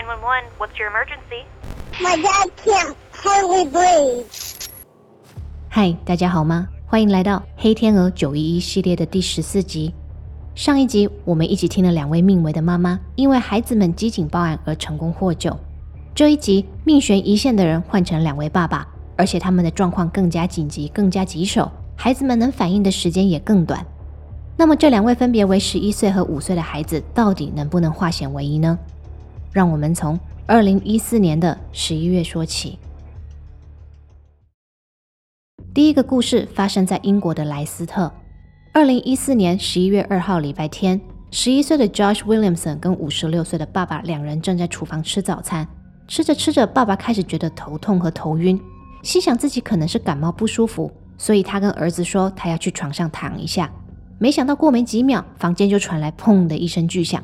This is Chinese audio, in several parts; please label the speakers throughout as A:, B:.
A: 911, what's your emergency?
B: My dad can't hardly breathe.
C: 嗨，大家好吗？欢迎来到《黑天鹅九一一》系列的第十四集。上一集我们一起听了两位命危的妈妈因为孩子们机警报案而成功获救。这一集命悬一线的人换成两位爸爸，而且他们的状况更加紧急、更加棘手，孩子们能反应的时间也更短。那么这两位分别为十一岁和五岁的孩子，到底能不能化险为夷呢？让我们从二零一四年的十一月说起。第一个故事发生在英国的莱斯特。二零一四年十一月二号礼拜天，十一岁的 Josh Williamson 跟五十六岁的爸爸两人正在厨房吃早餐。吃着吃着，爸爸开始觉得头痛和头晕，心想自己可能是感冒不舒服，所以他跟儿子说他要去床上躺一下。没想到过没几秒，房间就传来砰的一声巨响。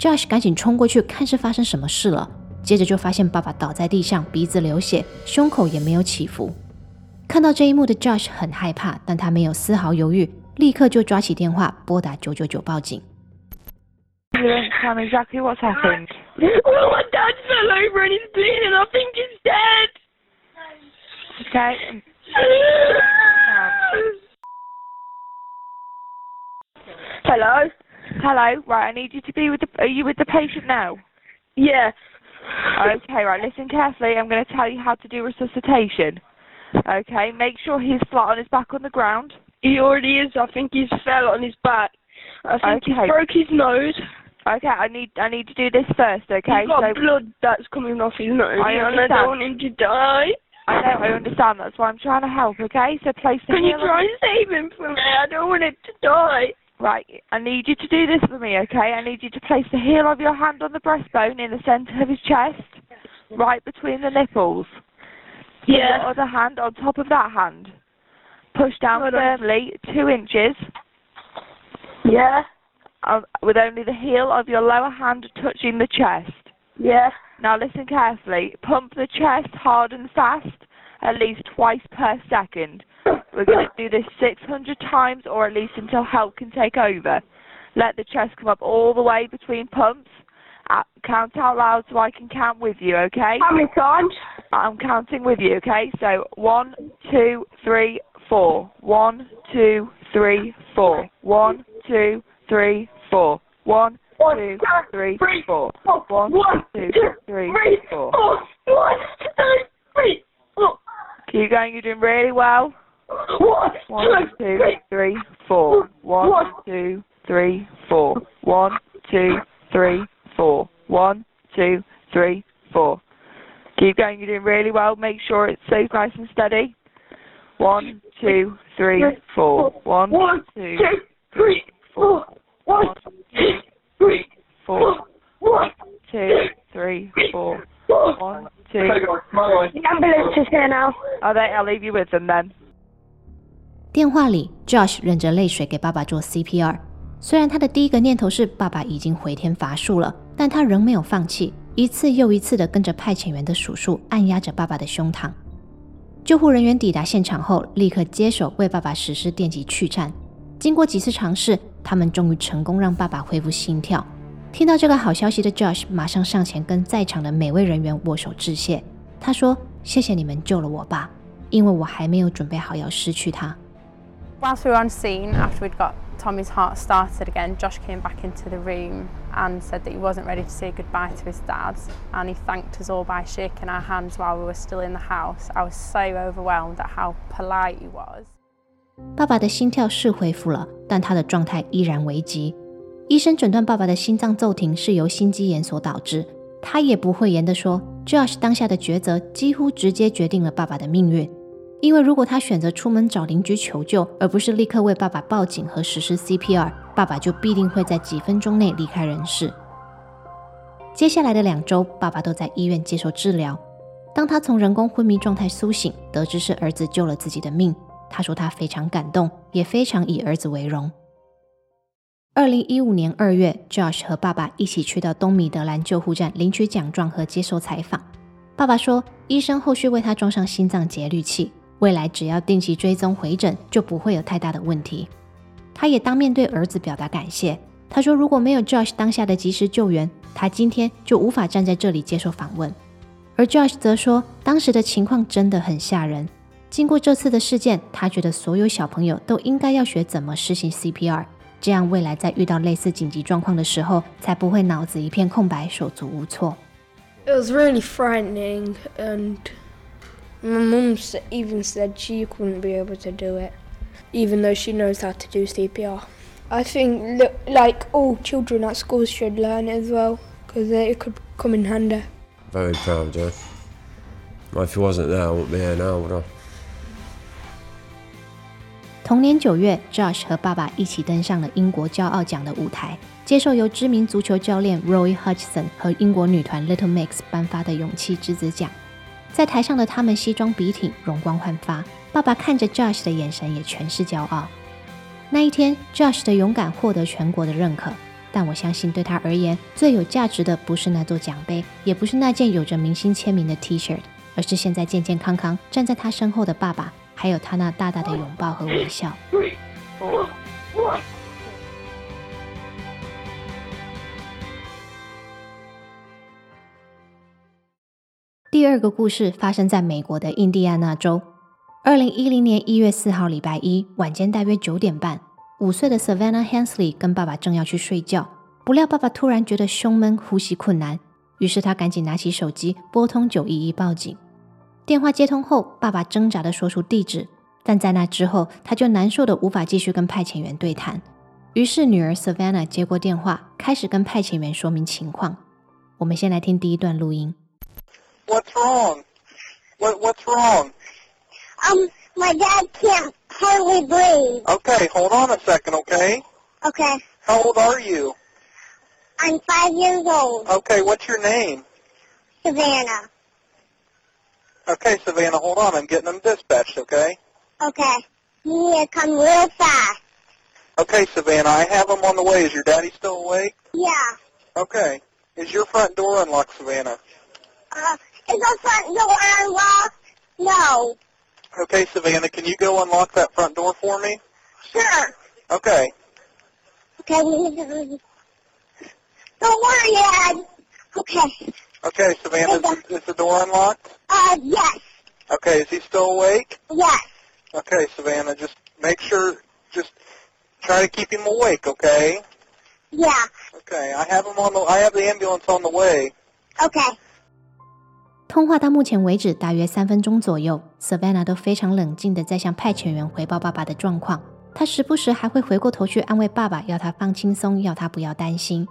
C: Josh 赶紧冲过去看是发生什么事了，接着就发现爸爸倒在地上，鼻子流血，胸口也没有起伏。看到这一幕的 Josh 很害怕，但他没有丝毫犹豫，立刻就抓起电话拨打九九九报警。
D: You don't tell me exactly what's happened.
E: Well, my dad fell over and he's bleeding. I think he's dead.
D: Okay.
E: Hello?
D: Hello. Right, I need you to be with the. Are you with the patient now?
E: Yeah.
D: Okay. Right. Listen carefully. I'm going to tell you how to do resuscitation. Okay. Make sure he's flat on his back on the ground.
E: He already is. I think he's fell on his back. I think he broke his nose.
D: Okay. I need. I need to do this first. Okay.
E: He's got
D: so
E: blood that's coming off his nose.
D: I
E: and I don't want him to die.
D: I know. I understand. That's why I'm trying to help. Okay. So place the
E: Can you try and save him for me? I don't want him to die.
D: Right, I need you to do this for me, okay? I need you to place the heel of your hand on the breastbone in the centre of his chest, right between the nipples. Put
E: Yeah.
D: Your other hand on top of that hand. Push down
E: Hold on.
D: firmly, two inches,
E: Yeah.
D: uh, with only the heel of your lower hand touching the chest.
E: Yeah.
D: Now listen carefully. Pump the chest hard and fast, at least twice per second. We're going to do this 600 times or at least until help can take over. Let the chest come up all the way between pumps. Uh, count out loud so I can count with you, okay?
E: How many times?
D: I'm counting with you, okay? So one, two, three, four. One, two, three, four. One, two, three, four. One,
E: One,
D: two,
E: two,
D: three, four. One, two, three, four.
E: One, two, three, four.
D: Keep going, you're doing really well.
E: One, two, three.
D: four. One, two, three, four. One, two, three, four. One, two, three, four. Keep going, you're doing really well. Make sure it stays nice and steady. One, two, three, four. One, two,
E: two, three, four. One, two, three,
D: four.
E: four. One,
D: Two, three, four.
E: four.
D: One, two.
E: The ambulance is here now.
D: They? I'll leave you with them then.
C: 电话里，Josh 忍着泪水给爸爸做 CPR。虽然他的第一个念头是爸爸已经回天乏术了，但他仍没有放弃，一次又一次地跟着派遣员的数数按压着爸爸的胸膛。救护人员抵达现场后，立刻接手为爸爸实施电击去颤。经过几次尝试，他们终于成功让爸爸恢复心跳。听到这个好消息的 Josh 马上上前跟在场的每位人员握手致谢。他说：“谢谢你们救了我爸，因为我还没有准备好要失去他。”
F: Whilst we were on scene, after we'd got Tommy's heart started again, Josh came back into the room and said that he wasn't ready to say goodbye to his dad. And he thanked us all by shaking our hands while we were still in the house. I was so overwhelmed at how polite he was.
C: 爸爸的心跳是恢复了，但他的状态依然危急。医生诊断爸爸的心脏骤停是由心肌炎所导致。他也不讳言地说，Josh 当下的抉择几乎直接决定了爸爸的命运。因为如果他选择出门找邻居求救，而不是立刻为爸爸报警和实施 CPR，爸爸就必定会在几分钟内离开人世。接下来的两周，爸爸都在医院接受治疗。当他从人工昏迷状态苏醒，得知是儿子救了自己的命，他说他非常感动，也非常以儿子为荣。二零一五年二月，Josh 和爸爸一起去到东米德兰救护站领取奖状和接受采访。爸爸说，医生后续为他装上心脏节律器，未来只要定期追踪回诊，就不会有太大的问题。他也当面对儿子表达感谢。他说，如果没有 Josh 当下的及时救援，他今天就无法站在这里接受访问。而 Josh 则说，当时的情况真的很吓人。经过这次的事件，他觉得所有小朋友都应该要学怎么实行 CPR，这样未来在遇到类似紧急状况的时候，才不会脑子一片空白，手足无措。
E: It was really frightening, and my mum s- even said she couldn't be able to do it, even though she knows how to do CPR. I think li- like all children at school should learn it as well, because it could come in handy.
G: Very proud, Joe. Well, if he wasn't there, I wouldn't be here now, would I?
C: 同年九月，Josh 和爸爸一起登上了英国骄傲奖的舞台，接受由知名足球教练 Roy Hodgson 和英国女团 Little Mix 颁发的勇气之子奖。在台上的他们西装笔挺，容光焕发。爸爸看着 Josh 的眼神也全是骄傲。那一天，Josh 的勇敢获得全国的认可，但我相信对他而言，最有价值的不是那座奖杯，也不是那件有着明星签名的 T-shirt，而是现在健健康康站在他身后的爸爸，还有他那大大的拥抱和微笑。第二个故事发生在美国的印第安纳州。二零一零年一月四号，礼拜一晚间大约九点半，五岁的 Savannah Hensley 跟爸爸正要去睡觉，不料爸爸突然觉得胸闷、呼吸困难，于是他赶紧拿起手机拨通九一一报警。电话接通后，爸爸挣扎的说出地址，但在那之后，他就难受的无法继续跟派遣员对谈。于是女儿 Savannah 接过电话，开始跟派遣员说明情况。我们先来听第一段录音。
H: What's wrong? What What's wrong?
B: Um, my dad can't hardly breathe.
H: Okay, hold on a second, okay?
B: Okay.
H: How old are you?
B: I'm five years old.
H: Okay, what's your name?
B: Savannah.
H: Okay, Savannah, hold on. I'm getting them dispatched, okay?
B: Okay. You need to come real fast.
H: Okay, Savannah, I have them on the way. Is your daddy still awake?
B: Yeah.
H: Okay. Is your front door unlocked, Savannah?
B: Uh, is the front door unlocked? No.
H: Okay, Savannah, can you go unlock that front door for me?
B: Sure.
H: Okay.
B: Okay, we need to... Don't worry, Dad. Okay.
H: Okay, Savannah, is the, is the door unlocked?
B: Uh, yes.
H: Okay, is he still awake?
B: Yes.
H: Okay, Savannah, just make sure, just try to keep him awake, okay?
B: Yeah.
H: Okay, I have him on the, I have the ambulance on the way.
B: Okay.
C: 通话到目前为止大约三分钟左右，Savannah 都非常冷静的在向派遣员回报爸爸的状况。她时不时还会回过头去安慰爸爸，要他放轻松，要他不要担心。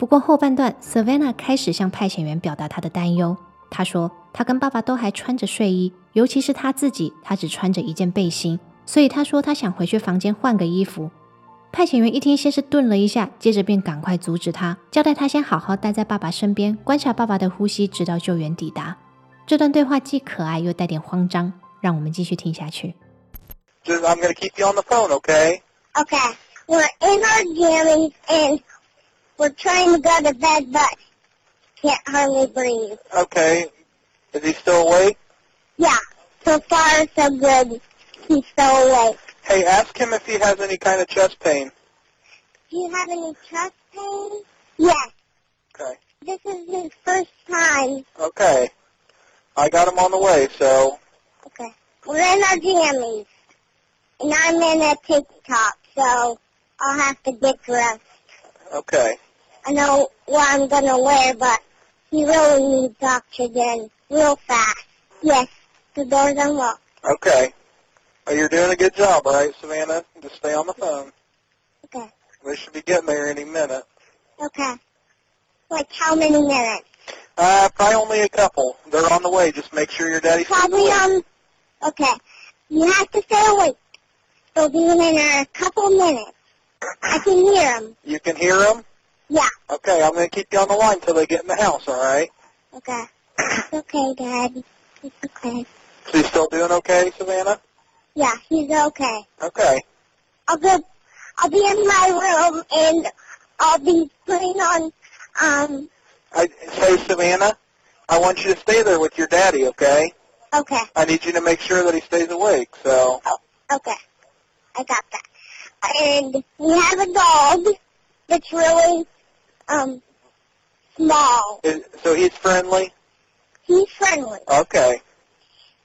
C: 不过后半段，Savannah 开始向派遣员表达她的担忧。她说，她跟爸爸都还穿着睡衣，尤其是她自己，她只穿着一件背心，所以她说她想回去房间换个衣服。派遣员一听，先是顿了一下，接着便赶快阻止他，交代他先好好待在爸爸身边，观察爸爸的呼吸，直到救援抵达。这段对话既可爱又带点慌张，让我们继续听下去。
H: Just, I'm going to keep you on the phone, okay?
B: Okay. We're in our jammies and we're trying to go to bed, but can't hardly breathe.
H: Okay. Is he still awake?
B: Yeah. So far, so good. He's still awake.
H: Hey, ask him if he has any kind of chest pain.
B: Do you have any chest pain? Yes.
H: Okay.
B: This is his first time.
H: Okay. I got him on the way, so
B: Okay. We're in our jammies. And I'm in a tank top, so I'll have to get dressed.
H: okay.
B: I know what I'm gonna wear, but he really needs oxygen real fast. Yes, the door's unlocked.
H: Okay. Well, you're doing a good job, all right, Savannah? Just stay on the phone.
B: Okay.
H: We should be getting there any minute.
B: Okay. Like how many minutes?
H: Uh, probably only a couple. They're on the way. Just make sure your daddy's
B: Probably um. Okay. You have to stay awake. They'll be in a couple minutes. I can hear them.
H: You can hear him?
B: Yeah.
H: Okay, I'm going to keep you on the line until they get in the house, all right?
B: Okay. It's okay, Dad. It's okay.
H: So you still doing okay, Savannah?
B: Yeah, he's okay.
H: Okay.
B: I'll go. I'll be in my room and I'll be putting on um.
H: I, say, Savannah, I want you to stay there with your daddy, okay?
B: Okay.
H: I need you to make sure that he stays awake, so...
B: Okay. I got that. And we have a dog that's really um small.
H: Is, so he's friendly?
B: He's friendly.
H: Okay.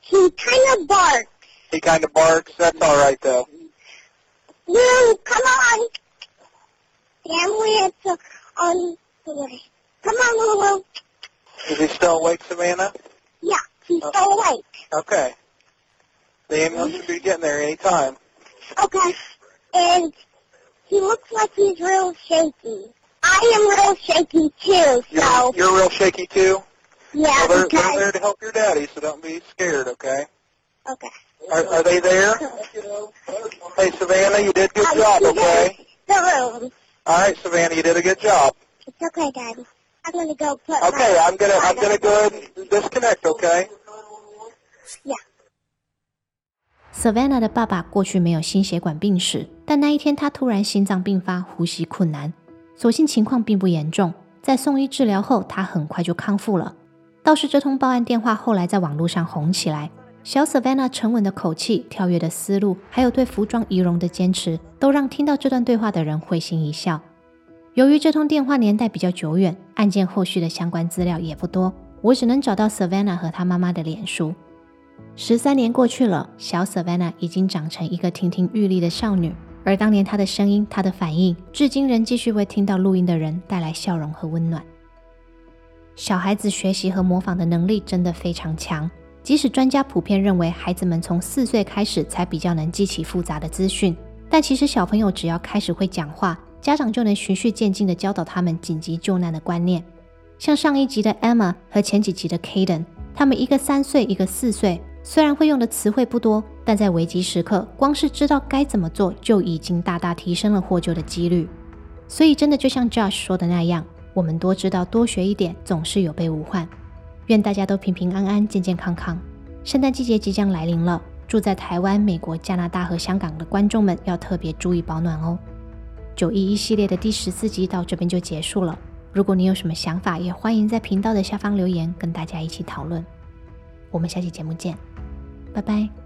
B: He kind of barks.
H: He kind of barks. That's all right, though.
B: Lou, come on. We have on the way. Come on, Lulu.
H: Is he still awake, Savannah?
B: Yeah, he's still awake.
H: Okay. The ambulance should be getting there any time.
B: Okay. And he looks like he's real shaky. I am real shaky too,
H: You're,
B: so
H: you're real shaky, too?
B: yeah,
H: Well, they're, they're
B: because
H: there to help your daddy, so don't be scared, okay?
B: okay.
H: Are, are they there? Hey, Savannah, you did a good
B: Um,
H: job,
B: he's in
H: okay?
B: The room.
H: All right, Savannah, you did a good job.
B: It's okay, Daddy. I'm gonna go put
H: Okay,
B: my
H: I'm gonna I'm gonna go ahead and disconnect, okay?
B: Yeah.
C: Savannah 的爸爸过去没有心血管病史，但那一天他突然心脏病发，呼吸困难。 所幸情况并不严重，在送医治疗后，他很快就康复了。倒是这通报案电话后来在网络上红起来，小 Savannah 沉稳的口气、跳跃的思路，还有对服装仪容的坚持，都让听到这段对话的人会心一笑。由于这通电话年代比较久远，案件后续的相关资料也不多，我只能找到 Savannah 和她妈妈的脸书。十三年过去了，小 Savannah 已经长成一个亭亭玉立的少女，而当年他的声音、他的反应，至今仍继续为听到录音的人带来笑容和温暖。小孩子学习和模仿的能力真的非常强，即使专家普遍认为孩子们从四岁开始才比较能记起复杂的资讯，但其实小朋友只要开始会讲话，家长就能循序渐进地教导他们紧急救难的观念。像上一集的 Emma 和前几集的 Caden，他们一个三岁，一个四岁，虽然会用的词汇不多，但在危急时刻，光是知道该怎么做，就已经大大提升了获救的几率。所以，真的就像 Josh 说的那样，我们多知道、多学一点，总是有备无患。愿大家都平平安安、健健康康。圣诞季节即将来临了，住在台湾、美国、加拿大和香港的观众们要特别注意保暖哦。九一一系列的第十四集到这边就结束了。如果你有什么想法，也欢迎在频道的下方留言，跟大家一起讨论。我们下期节目见，拜拜。